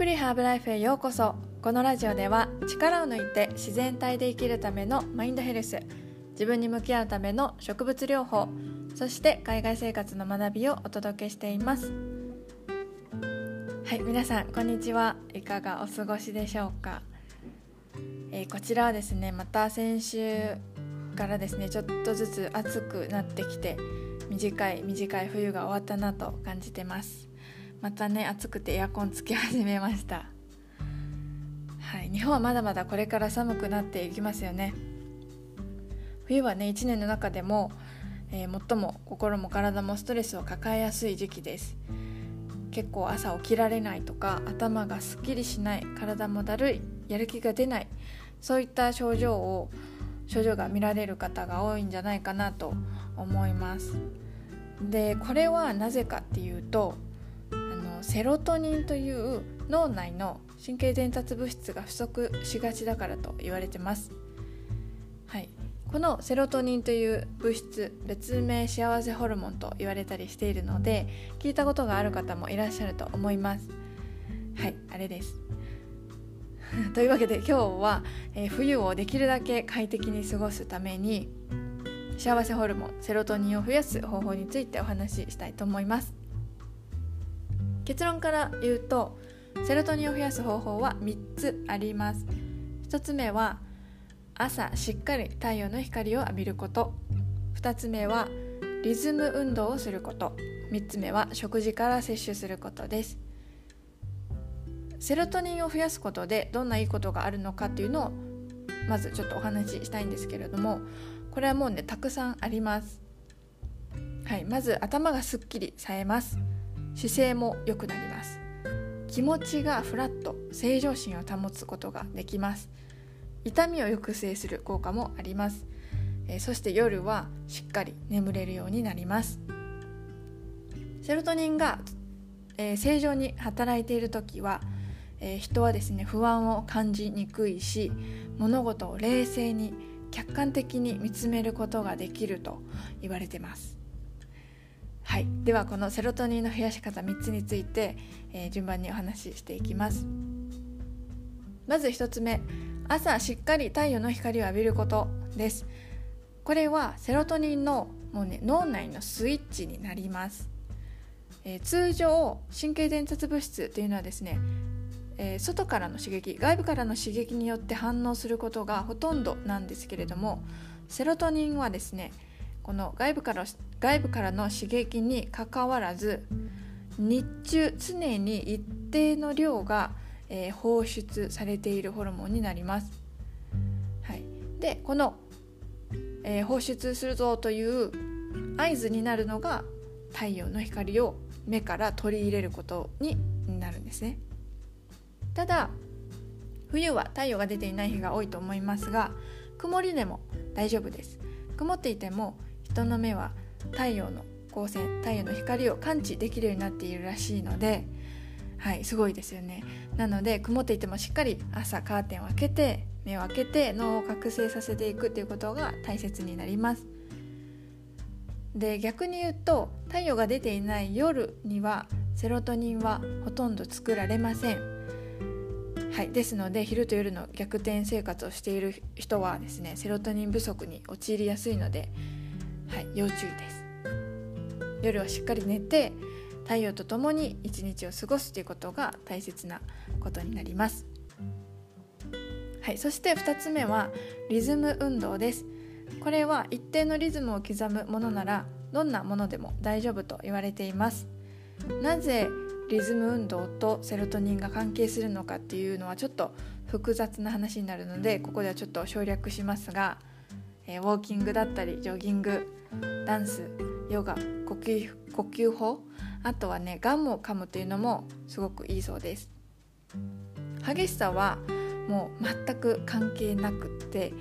プリハーブライフへようこそ。このラジオでは力を抜いて自然体で生きるためのマインドヘルス自分に向き合うための植物療法そして海外生活の学びをお届けしています。はい皆さんこんにちは。いかがお過ごしでしょうか、えー、こちらはですねまた先週からですねちょっとずつ暑くなってきて短い短い冬が終わったなと感じてます。またね暑くてエアコンつけ始めました。はい日本はまだまだこれから寒くなっていきますよね。冬はね1年の中でも、えー、最も心も体もストレスを抱えやすい時期です。結構朝起きられないとか頭がすっきりしない体もだるいやる気が出ないそういった症状を症状が見られる方が多いんじゃないかなと思います。でこれはなぜかっていうとセロトニンという脳内の神経伝達物質が不足しがちだからと言われてます、はい、このセロトニンという物質別名幸せホルモンと言われたりしているので聞いたことがある方もいらっしゃると思います。はい。あれです。というわけで今日は、えー、冬をできるだけ快適に過ごすために幸せホルモンセロトニンを増やす方法についてお話ししたいと思います。結論から言うとセロトニンを増やす方法は3つあります。1つ目は朝しっかり太陽の光を浴びること。2つ目はリズム運動をすること。3つ目は食事から摂取することです。セロトニンを増やすことでどんないいことがあるのかっていうのをまずちょっとお話ししたいんですけれどもこれはもうねたくさんあります。はいまず頭がすっきりさえます。姿勢も良くなります。気持ちがフラット正常心を保つことができます。痛みを抑制する効果もあります、え、そして夜はしっかり眠れるようになります。セロトニンが、えー、正常に働いている時はえー、人はですね不安を感じにくいし物事を冷静に客観的に見つめることができると言われてます。はい。ではこのセロトニンの増やし方3つについて、えー、順番にお話ししていきます。まず1つ目朝しっかり太陽の光を浴びることです。これはセロトニンのもうね脳内のスイッチになります、えー、通常神経伝達物質というのはですねえー、外からの刺激外部からの刺激によって反応することがほとんどなんですけれどもセロトニンはですねこの外部から外部からの刺激にかかわらず日中常に一定の量が、えー、放出されているホルモンになります。はい、でこの、えー、放出するぞという合図になるのが太陽の光を目から取り入れることになるんですね。ただ冬は太陽が出ていない日が多いと思いますが曇りでも大丈夫です曇っていても人の目は太陽の光線太陽の光を感知できるようになっているらしいのではいすごいですよね。なので曇っていてもしっかり朝カーテンを開けて目を開けて脳を覚醒させていくということが大切になります。で逆に言うと太陽が出ていない夜にはセロトニンはほとんど作られません。はい、ですので昼と夜の逆転生活をしている人はですねセロトニン不足に陥りやすいので、はい、要注意です。夜はしっかり寝て太陽とともに一日を過ごすということが大切なことになります。はい、そして2つ目はリズム運動です。これは一定のリズムを刻むものならどんなものでも大丈夫と言われています。なぜリズム運動とセロトニンが関係するのかっていうのはちょっと複雑な話になるのでここではちょっと省略しますが、えー、ウォーキングだったりジョギングダンスヨガ呼吸呼吸法あとはねガムを噛むというのもすごくいいそうです。激しさはもう全く関係なくって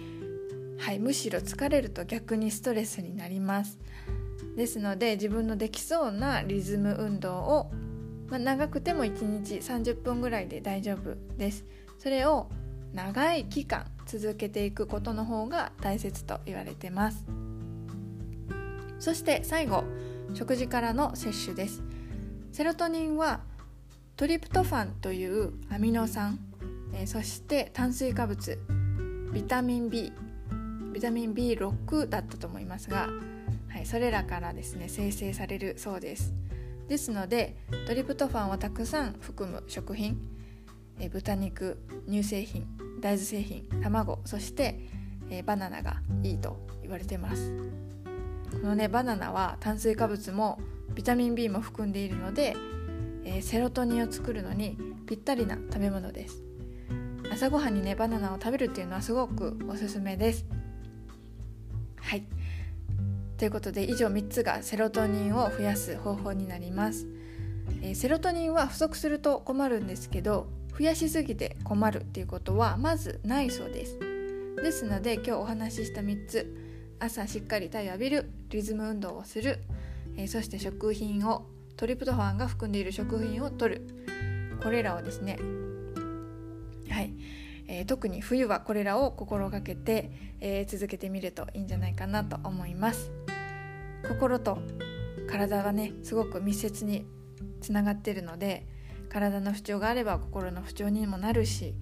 はいむしろ疲れると逆にストレスになります。ですので自分のできそうなリズム運動をまあ、長くても1日30分ぐらいで大丈夫です。それを長い期間続けていくことの方が大切と言われてます。そして最後食事からの摂取です。セロトニンはトリプトファンというアミノ酸、そして炭水化物ビタミン B ビタミン B6 だったと思いますが、はい、それらからですね生成されるそうです。ですのでトリプトファンをたくさん含む食品え豚肉乳製品大豆製品卵そしてえバナナがいいと言われてます。このねバナナは炭水化物もビタミン B も含んでいるので、えセロトニンを作るのにぴったりな食べ物です。朝ごはんにねバナナを食べるっていうのはすごくおすすめです。はい。ということで以上3つがセロトニンを増やす方法になります、えー、セロトニンは不足すると困るんですけど増やしすぎて困るっていうことはまずないそうです。ですので今日お話しした3つ。朝しっかり太陽浴びるリズム運動をする、えー、そして食品をトリプトファンが含んでいる食品を摂る。これらをですねはい、えー、特に冬はこれらを心がけて、えー、続けてみるといいんじゃないかなと思います。心と体はねすごく密接につながってるので体の不調があれば心の不調にもなるし、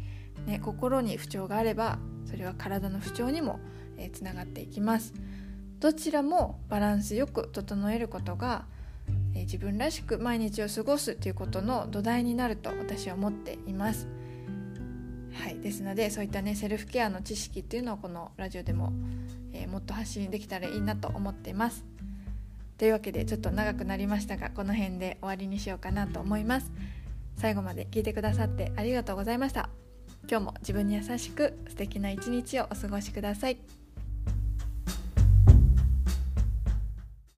ね、心に不調があればそれは体の不調にも、えー、つながっていきますどちらもバランスよく整えることが、え、自分らしく毎日を過ごすということの土台になると私は思っていますはい、ですのでそういったねセルフケアの知識っていうのをこのラジオでも、え、もっと発信できたらいいなと思っています。というわけでちょっと長くなりましたがこの辺で終わりにしようかなと思います。最後まで聞いてくださってありがとうございました。今日も自分に優しく素敵な一日をお過ごしください。